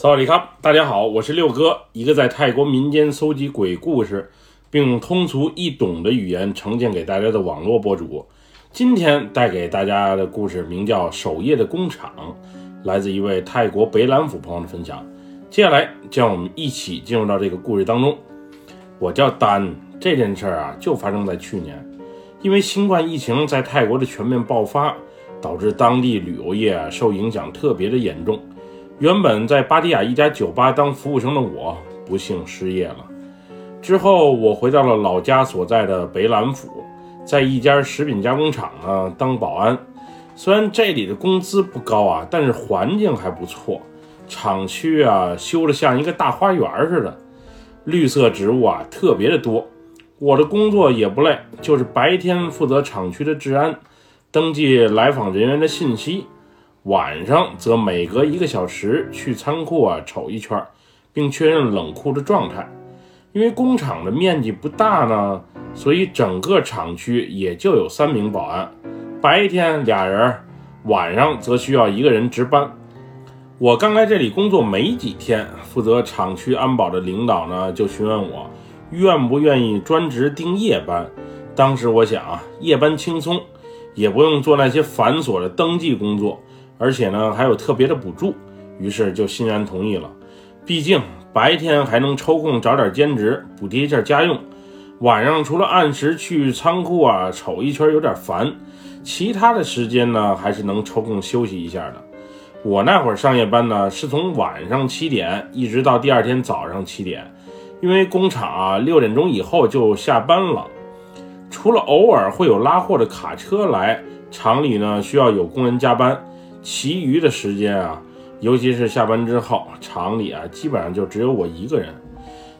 萨瓦迪卡，大家好，我是六哥，一个在泰国民间搜集鬼故事，并用通俗易懂的语言呈现给大家的网络博主。今天带给大家的故事名叫《守夜的工厂》，来自一位泰国北兰府朋友的分享。接下来，将我们一起进入到这个故事当中。我叫丹，这件事儿啊，就发生在去年，因为新冠疫情在泰国的全面爆发，导致当地旅游业受影响特别的严重。原本在芭提雅一家酒吧当服务生的我，不幸失业了。之后，我回到了老家所在的北兰府，在一家食品加工厂呢当保安。虽然这里的工资不高啊，但是环境还不错。厂区啊，修得像一个大花园似的，绿色植物啊特别的多。我的工作也不累，就是白天负责厂区的治安，登记来访人员的信息。晚上则每隔一个小时去仓库啊瞅一圈，并确认冷库的状态。因为工厂的面积不大呢，所以整个厂区也就有三名保安，白天俩人，晚上则需要一个人值班。我刚来这里工作没几天，负责厂区安保的领导呢就询问我愿不愿意专职盯夜班。当时我想啊，夜班轻松，也不用做那些繁琐的登记工作。而且呢，还有特别的补助，于是就欣然同意了。毕竟白天还能抽空找点兼职补贴一下家用，晚上除了按时去仓库啊瞅一圈有点烦，其他的时间呢还是能抽空休息一下的。我那会上夜班呢，是从晚上七点一直到第二天早上七点，因为工厂啊六点钟以后就下班了，除了偶尔会有拉货的卡车来，厂里呢需要有工人加班。其余的时间啊，尤其是下班之后，厂里啊基本上就只有我一个人。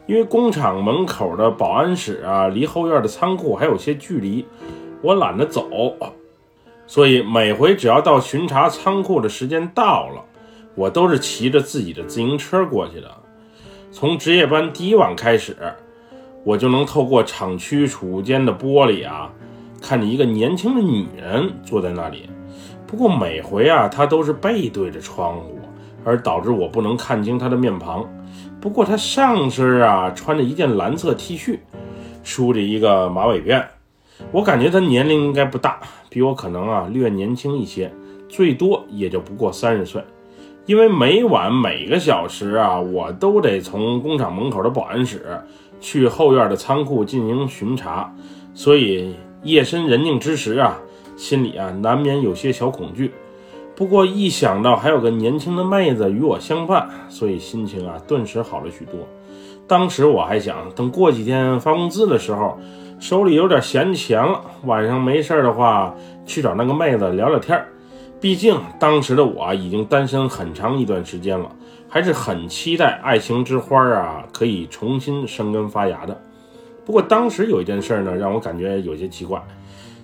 因为工厂门口的保安室啊，离后院的仓库还有些距离，我懒得走，所以每回只要到巡查仓库的时间到了，我都是骑着自己的自行车过去的。从值夜班第一晚开始，我就能透过厂区储物间的玻璃啊，看见一个年轻的女人坐在那里。不过每回啊，他都是背对着窗户，而导致我不能看清他的面庞。不过他上身啊穿着一件蓝色 T 恤，梳着一个马尾辫，我感觉他年龄应该不大，比我可能啊略年轻一些，最多也就不过三十岁。因为每晚每个小时啊，我都得从工厂门口的保安室去后院的仓库进行巡查，所以夜深人静之时啊。心里啊，难免有些小恐惧。不过一想到还有个年轻的妹子与我相伴，所以心情啊，顿时好了许多。当时我还想，等过几天发工资的时候，手里有点闲钱了，晚上没事的话，去找那个妹子聊聊天毕竟当时的我已经单身很长一段时间了，还是很期待爱情之花啊，可以重新生根发芽的。不过当时有一件事呢，让我感觉有些奇怪。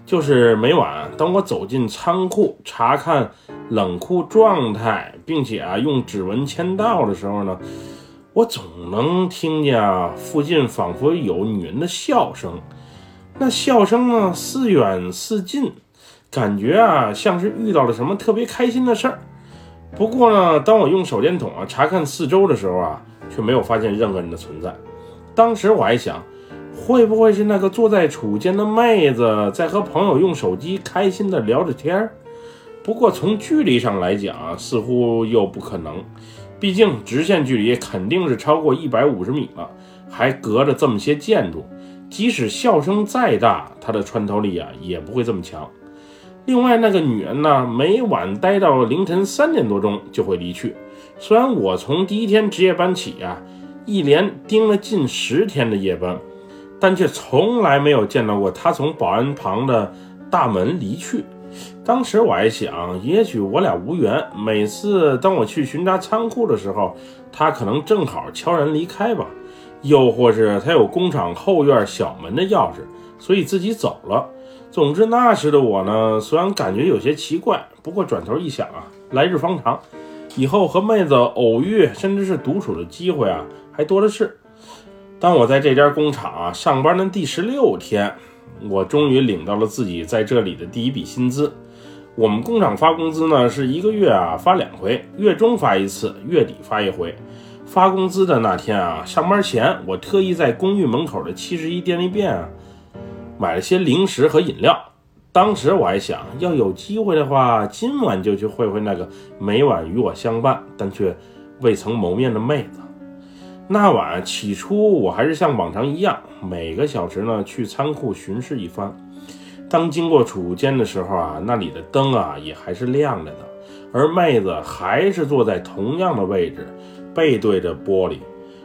就是每晚，当我走进仓库查看冷库状态，并且啊用指纹签到的时候呢，我总能听见啊附近仿佛有女人的笑声。那笑声呢似远似近，感觉啊像是遇到了什么特别开心的事儿。不过呢，当我用手电筒啊查看四周的时候啊，却没有发现任何人的存在。当时我还想。会不会是那个坐在储间的妹子在和朋友用手机开心的聊着天儿？不过从距离上来讲，似乎又不可能，毕竟直线距离肯定是超过一百五十米了，还隔着这么些建筑，即使笑声再大，它的穿透力啊也不会这么强。另外，那个女人呢，每晚待到凌晨三点多钟就会离去。虽然我从第一天值夜班起啊，一连盯了近十天的夜班。但却从来没有见到过他从保安旁的大门离去。当时我还想，也许我俩无缘。每次当我去巡查仓库的时候，他可能正好悄然离开吧，又或是他有工厂后院小门的钥匙，所以自己走了。总之，那时的我呢，虽然感觉有些奇怪，不过转头一想啊，来日方长，以后和妹子偶遇，甚至是独处的机会啊，还多的是。当我在这家工厂啊上班的第十六天，我终于领到了自己在这里的第一笔薪资。我们工厂发工资呢，是一个月啊发两回，月中发一次，月底发一回。发工资的那天啊，上班前我特意在公寓门口的七十一便利店啊买了些零食和饮料。当时我还想要有机会的话，今晚就去会会那个每晚与我相伴但却未曾谋面的妹子。那晚起初我还是像往常一样，每个小时呢去仓库巡视一番。当经过储物间的时候啊，那里的灯啊也还是亮着的，而妹子还是坐在同样的位置，背对着玻璃，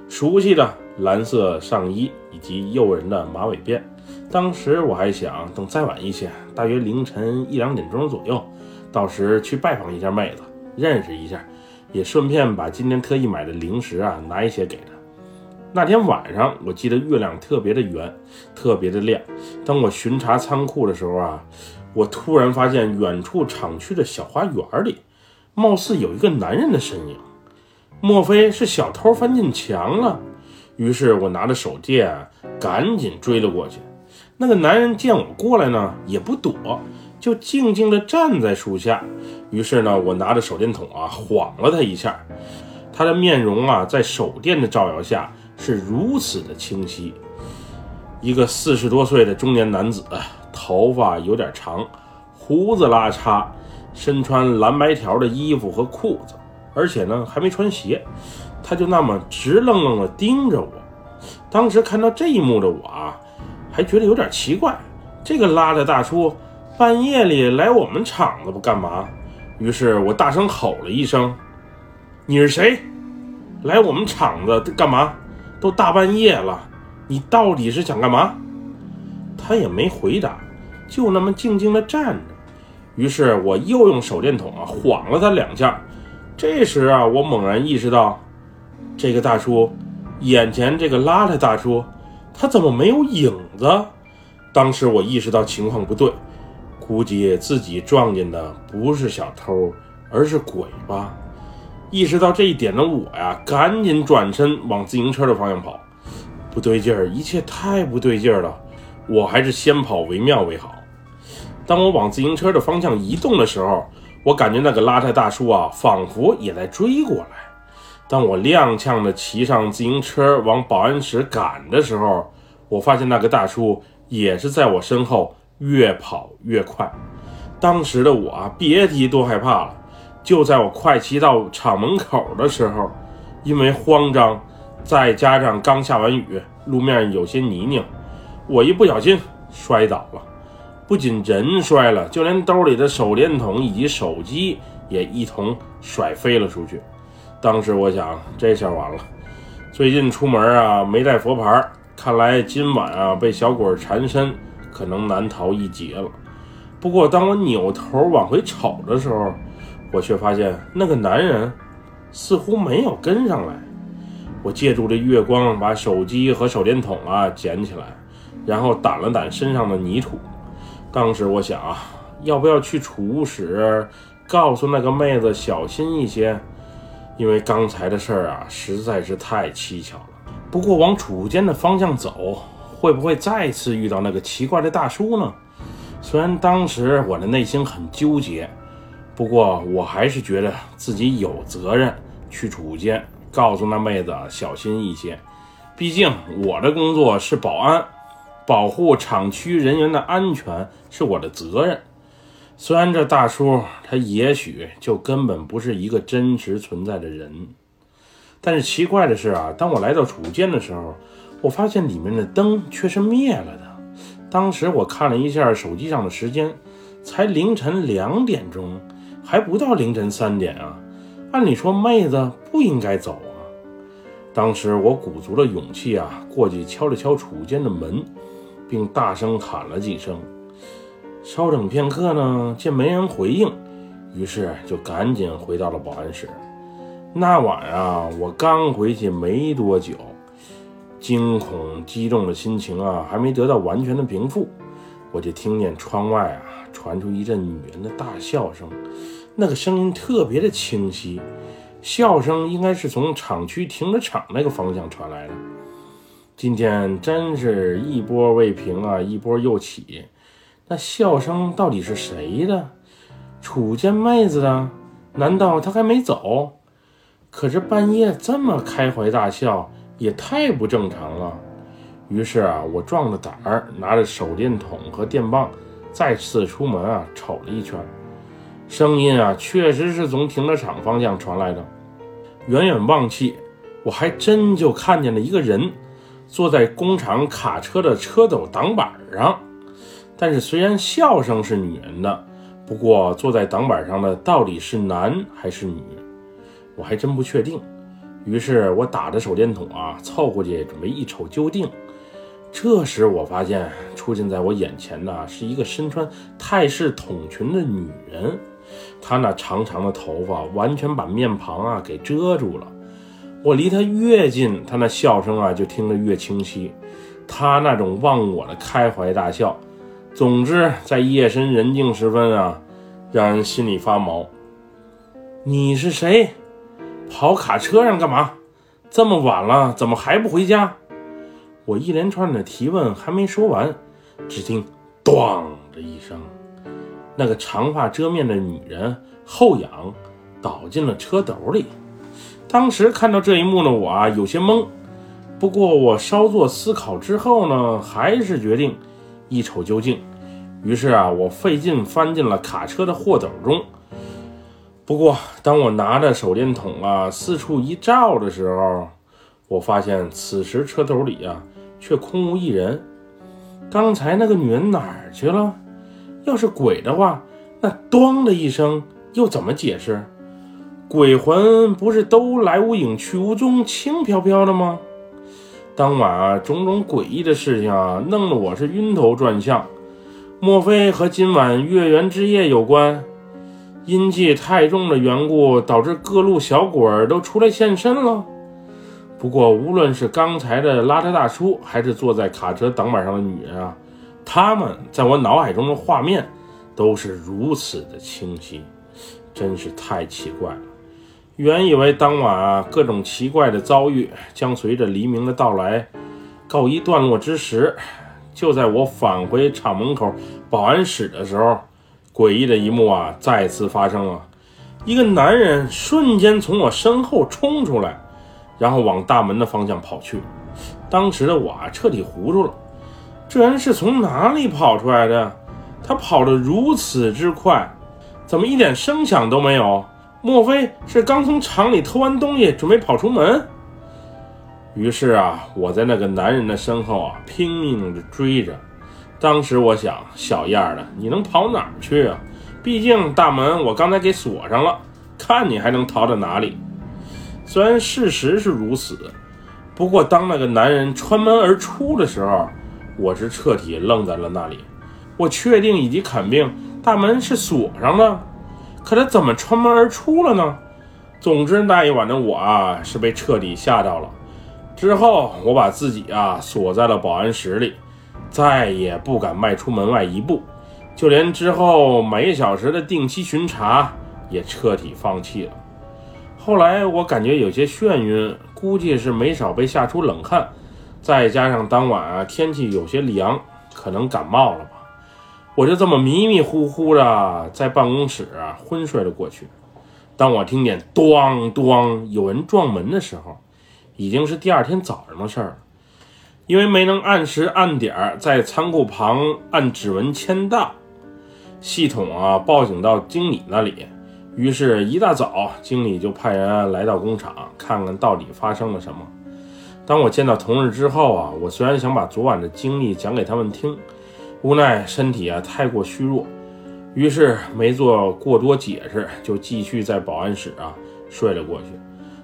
熟悉的蓝色上衣以及诱人的马尾辫。当时我还想，等再晚一些，大约凌晨一两点钟左右，到时去拜访一下妹子，认识一下，也顺便把今天特意买的零食啊拿一些给她。那天晚上，我记得月亮特别的圆，特别的亮。当我巡查仓库的时候啊，我突然发现远处厂区的小花园里，貌似有一个男人的身影。莫非是小偷翻进墙了？于是我拿着手电，赶紧追了过去。那个男人见我过来呢，也不躲，就静静地站在树下。于是呢，我拿着手电筒啊，晃了他一下。他的面容啊，在手电的照耀下。是如此的清晰，一个四十多岁的中年男子，头发有点长，胡子拉碴，身穿蓝白条的衣服和裤子，而且呢还没穿鞋，他就那么直愣愣地盯着我。当时看到这一幕的我啊，还觉得有点奇怪，这个邋遢大叔半夜里来我们厂子不干嘛？于是我大声吼了一声：“你是谁？来我们厂子干嘛？”都大半夜了，你到底是想干嘛？他也没回答，就那么静静地站着。于是我又用手电筒啊晃了他两下。这时啊，我猛然意识到，这个大叔，眼前这个邋遢大叔，他怎么没有影子？当时我意识到情况不对，估计自己撞见的不是小偷，而是鬼吧。意识到这一点的我呀，赶紧转身往自行车的方向跑。不对劲儿，一切太不对劲儿了，我还是先跑为妙为好。当我往自行车的方向移动的时候，我感觉那个邋遢大叔啊，仿佛也在追过来。当我踉跄地骑上自行车往保安室赶的时候，我发现那个大叔也是在我身后越跑越快。当时的我啊，别提多害怕了。就在我快骑到厂门口的时候，因为慌张，再加上刚下完雨，路面有些泥泞，我一不小心摔倒了。不仅人摔了，就连兜里的手电筒以及手机也一同甩飞了出去。当时我想，这下完了。最近出门啊，没带佛牌，看来今晚啊被小鬼缠身，可能难逃一劫了。不过，当我扭头往回瞅的时候，我却发现那个男人似乎没有跟上来。我借助这月光，把手机和手电筒啊捡起来，然后掸了掸身上的泥土。当时我想啊，要不要去储物室告诉那个妹子小心一些？因为刚才的事儿啊实在是太蹊跷了。不过往储物间的方向走，会不会再次遇到那个奇怪的大叔呢？虽然当时我的内心很纠结。不过我还是觉得自己有责任去储物间告诉那妹子小心一些，毕竟我的工作是保安，保护厂区人员的安全是我的责任。虽然这大叔他也许就根本不是一个真实存在的人，但是奇怪的是啊，当我来到储物间的时候，我发现里面的灯却是灭了的。当时我看了一下手机上的时间，才凌晨两点钟。还不到凌晨三点啊，按理说妹子不应该走啊。当时我鼓足了勇气啊，过去敲了敲储物间的门，并大声喊了几声。稍等片刻呢，见没人回应，于是就赶紧回到了保安室。那晚啊，我刚回去没多久，惊恐激动的心情啊，还没得到完全的平复，我就听见窗外啊。传出一阵女人的大笑声，那个声音特别的清晰，笑声应该是从厂区停车场那个方向传来的。今天真是一波未平啊，一波又起。那笑声到底是谁的？楚见妹子的，难道她还没走？可是半夜这么开怀大笑，也太不正常了。于是啊，我壮着胆儿，拿着手电筒和电棒，再次出门啊，瞅了一圈。声音啊，确实是从停车场方向传来的。远远望去，我还真就看见了一个人，坐在工厂卡车的车斗挡板上。但是虽然笑声是女人的，不过坐在挡板上的到底是男还是女，我还真不确定。于是我打着手电筒啊，凑过去准备一瞅究竟。这时我发现出现在我眼前的是一个身穿泰式筒裙的女人，她那长长的头发完全把面庞啊给遮住了。我离她越近，她那笑声啊就听得越清晰。她那种忘我的开怀大笑，总之在夜深人静时分啊，让人心里发毛。你是谁？跑卡车上干嘛？这么晚了，怎么还不回家？我一连串的提问还没说完，只听“咣”的一声，那个长发遮面的女人后仰，倒进了车斗里。当时看到这一幕的我啊，有些懵。不过我稍作思考之后呢，还是决定一瞅究竟。于是啊，我费劲翻进了卡车的货斗中。不过，当我拿着手电筒啊四处一照的时候，我发现此时车斗里啊。却空无一人。刚才那个女人哪儿去了？要是鬼的话，那“咣”的一声又怎么解释？鬼魂不是都来无影去无踪、轻飘飘的吗？当晚啊，种种诡异的事情啊，弄得我是晕头转向。莫非和今晚月圆之夜有关？阴气太重的缘故，导致各路小鬼儿都出来现身了？不过，无论是刚才的拉车大叔，还是坐在卡车挡板上的女人啊，他们在我脑海中的画面都是如此的清晰，真是太奇怪了。原以为当晚啊各种奇怪的遭遇将随着黎明的到来告一段落之时，就在我返回厂门口保安室的时候，诡异的一幕啊再次发生了，一个男人瞬间从我身后冲出来。然后往大门的方向跑去，当时的我啊彻底糊涂了，这人是从哪里跑出来的？他跑得如此之快，怎么一点声响都没有？莫非是刚从厂里偷完东西，准备跑出门？于是啊，我在那个男人的身后啊拼命的追着。当时我想，小样的，你能跑哪儿去啊？毕竟大门我刚才给锁上了，看你还能逃到哪里？虽然事实是如此，不过当那个男人穿门而出的时候，我是彻底愣在了那里。我确定以及肯定大门是锁上的，可他怎么穿门而出了呢？总之那一晚的我啊是被彻底吓到了。之后我把自己啊锁在了保安室里，再也不敢迈出门外一步，就连之后每小时的定期巡查也彻底放弃了。后来我感觉有些眩晕，估计是没少被吓出冷汗，再加上当晚啊天气有些凉，可能感冒了吧。我就这么迷迷糊糊的在办公室啊昏睡了过去。当我听见咣咣有人撞门的时候，已经是第二天早上的事儿了。因为没能按时按点儿在仓库旁按指纹签到，系统啊报警到经理那里。于是，一大早，经理就派人来到工厂，看看到底发生了什么。当我见到同事之后啊，我虽然想把昨晚的经历讲给他们听，无奈身体啊太过虚弱，于是没做过多解释，就继续在保安室啊睡了过去。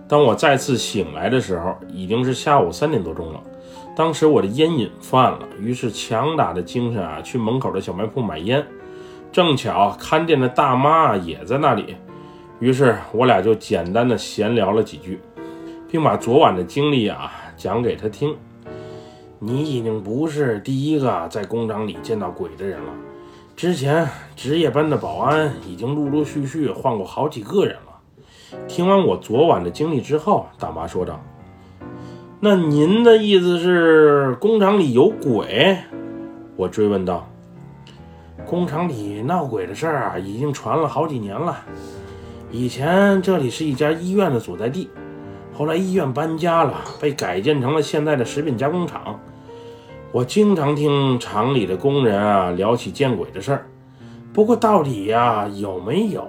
当我再次醒来的时候，已经是下午三点多钟了。当时我的烟瘾犯了，于是强打的精神啊，去门口的小卖铺买烟。正巧看店的大妈也在那里，于是我俩就简单的闲聊了几句，并把昨晚的经历啊讲给她听。你已经不是第一个在工厂里见到鬼的人了，之前值夜班的保安已经陆陆续续换过好几个人了。听完我昨晚的经历之后，大妈说道：“那您的意思是工厂里有鬼？”我追问道。工厂里闹鬼的事儿啊，已经传了好几年了。以前这里是一家医院的所在地，后来医院搬家了，被改建成了现在的食品加工厂。我经常听厂里的工人啊聊起见鬼的事儿，不过到底呀有没有？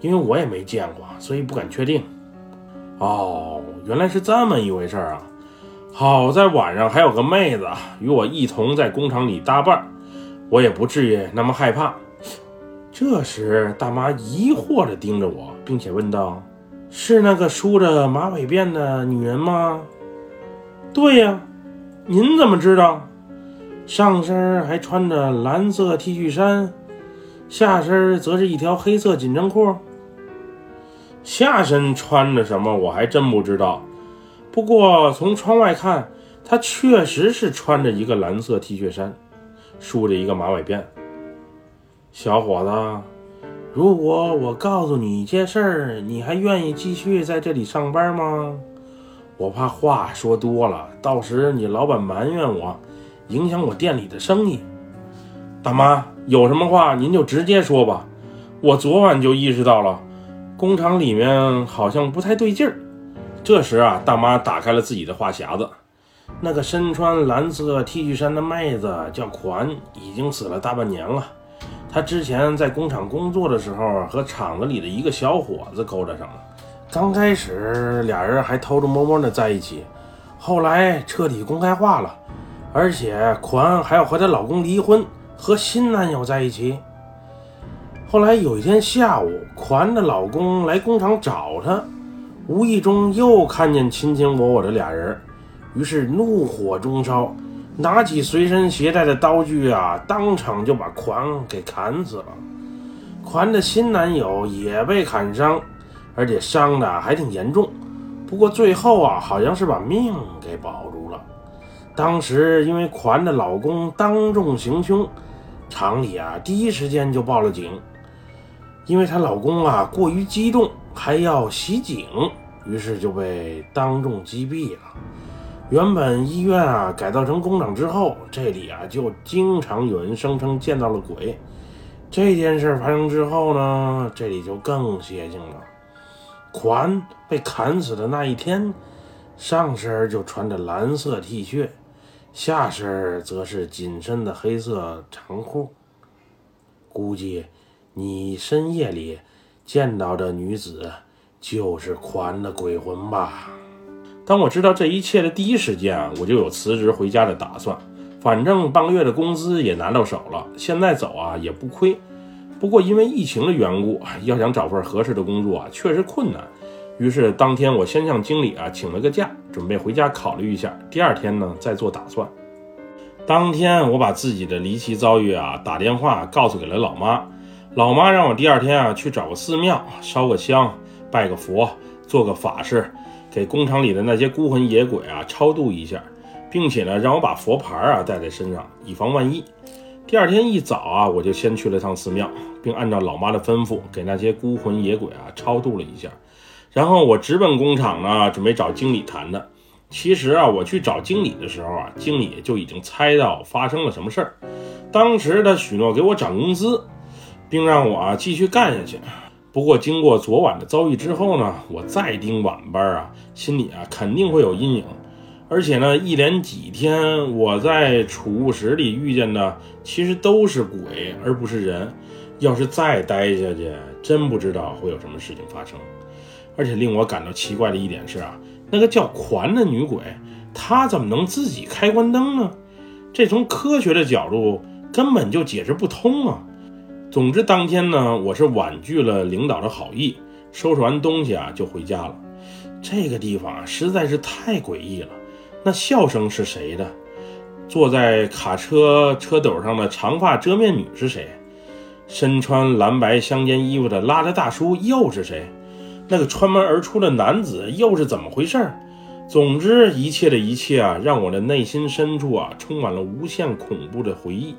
因为我也没见过，所以不敢确定。哦，原来是这么一回事儿啊！好在晚上还有个妹子与我一同在工厂里搭伴。我也不至于那么害怕。这时，大妈疑惑地盯着我，并且问道：“是那个梳着马尾辫的女人吗？”“对呀，您怎么知道？上身还穿着蓝色 T 恤衫，下身则是一条黑色紧身裤。下身穿着什么我还真不知道。不过从窗外看，她确实是穿着一个蓝色 T 恤衫。”梳着一个马尾辫，小伙子，如果我告诉你一件事儿，你还愿意继续在这里上班吗？我怕话说多了，到时你老板埋怨我，影响我店里的生意。大妈，有什么话您就直接说吧。我昨晚就意识到了，工厂里面好像不太对劲儿。这时啊，大妈打开了自己的话匣子。那个身穿蓝色 T 恤衫的妹子叫款，已经死了大半年了。她之前在工厂工作的时候，和厂子里的一个小伙子勾搭上了。刚开始俩人还偷偷摸摸的在一起，后来彻底公开化了，而且款还要和她老公离婚，和新男友在一起。后来有一天下午，款的老公来工厂找她，无意中又看见卿卿我我的俩人。于是怒火中烧，拿起随身携带的刀具啊，当场就把狂给砍死了。狂的新男友也被砍伤，而且伤的还挺严重。不过最后啊，好像是把命给保住了。当时因为狂的老公当众行凶，厂里啊第一时间就报了警。因为她老公啊过于激动，还要袭警，于是就被当众击毙了。原本医院啊改造成工厂之后，这里啊就经常有人声称见到了鬼。这件事发生之后呢，这里就更邪性了。款被砍死的那一天，上身就穿着蓝色 T 恤，下身则是紧身的黑色长裤。估计你深夜里见到的女子，就是款的鬼魂吧。当我知道这一切的第一时间啊，我就有辞职回家的打算。反正半个月的工资也拿到手了，现在走啊也不亏。不过因为疫情的缘故，要想找份合适的工作啊，确实困难。于是当天我先向经理啊请了个假，准备回家考虑一下，第二天呢再做打算。当天我把自己的离奇遭遇啊打电话告诉给了老妈，老妈让我第二天啊去找个寺庙烧个香，拜个佛，做个法事。给工厂里的那些孤魂野鬼啊超度一下，并且呢让我把佛牌啊带在身上，以防万一。第二天一早啊，我就先去了趟寺庙，并按照老妈的吩咐给那些孤魂野鬼啊超度了一下。然后我直奔工厂呢，准备找经理谈的。其实啊，我去找经理的时候啊，经理就已经猜到发生了什么事儿。当时他许诺给我涨工资，并让我啊继续干下去。不过，经过昨晚的遭遇之后呢，我再盯晚班啊，心里啊肯定会有阴影。而且呢，一连几天我在储物室里遇见的，其实都是鬼，而不是人。要是再待下去，真不知道会有什么事情发生。而且令我感到奇怪的一点是啊，那个叫环的女鬼，她怎么能自己开关灯呢？这从科学的角度根本就解释不通啊！总之，当天呢，我是婉拒了领导的好意，收拾完东西啊，就回家了。这个地方啊，实在是太诡异了。那笑声是谁的？坐在卡车车斗上的长发遮面女是谁？身穿蓝白相间衣服的拉着大叔又是谁？那个穿门而出的男子又是怎么回事？总之，一切的一切啊，让我的内心深处啊，充满了无限恐怖的回忆。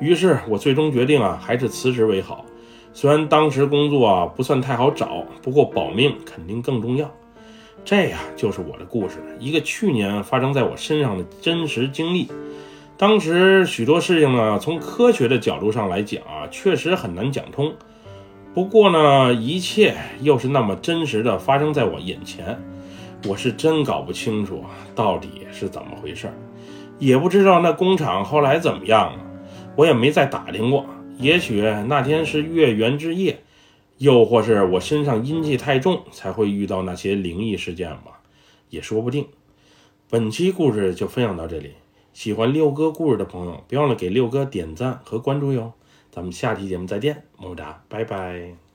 于是我最终决定啊，还是辞职为好。虽然当时工作啊不算太好找，不过保命肯定更重要。这呀就是我的故事，一个去年发生在我身上的真实经历。当时许多事情呢，从科学的角度上来讲啊，确实很难讲通。不过呢，一切又是那么真实的发生在我眼前，我是真搞不清楚到底是怎么回事，也不知道那工厂后来怎么样了，我也没再打听过。也许那天是月圆之夜，又或是我身上阴气太重，才会遇到那些灵异事件吧，也说不定。本期故事就分享到这里，喜欢六哥故事的朋友，别忘了给六哥点赞和关注哟。咱们下期节目再见，么么哒，拜拜。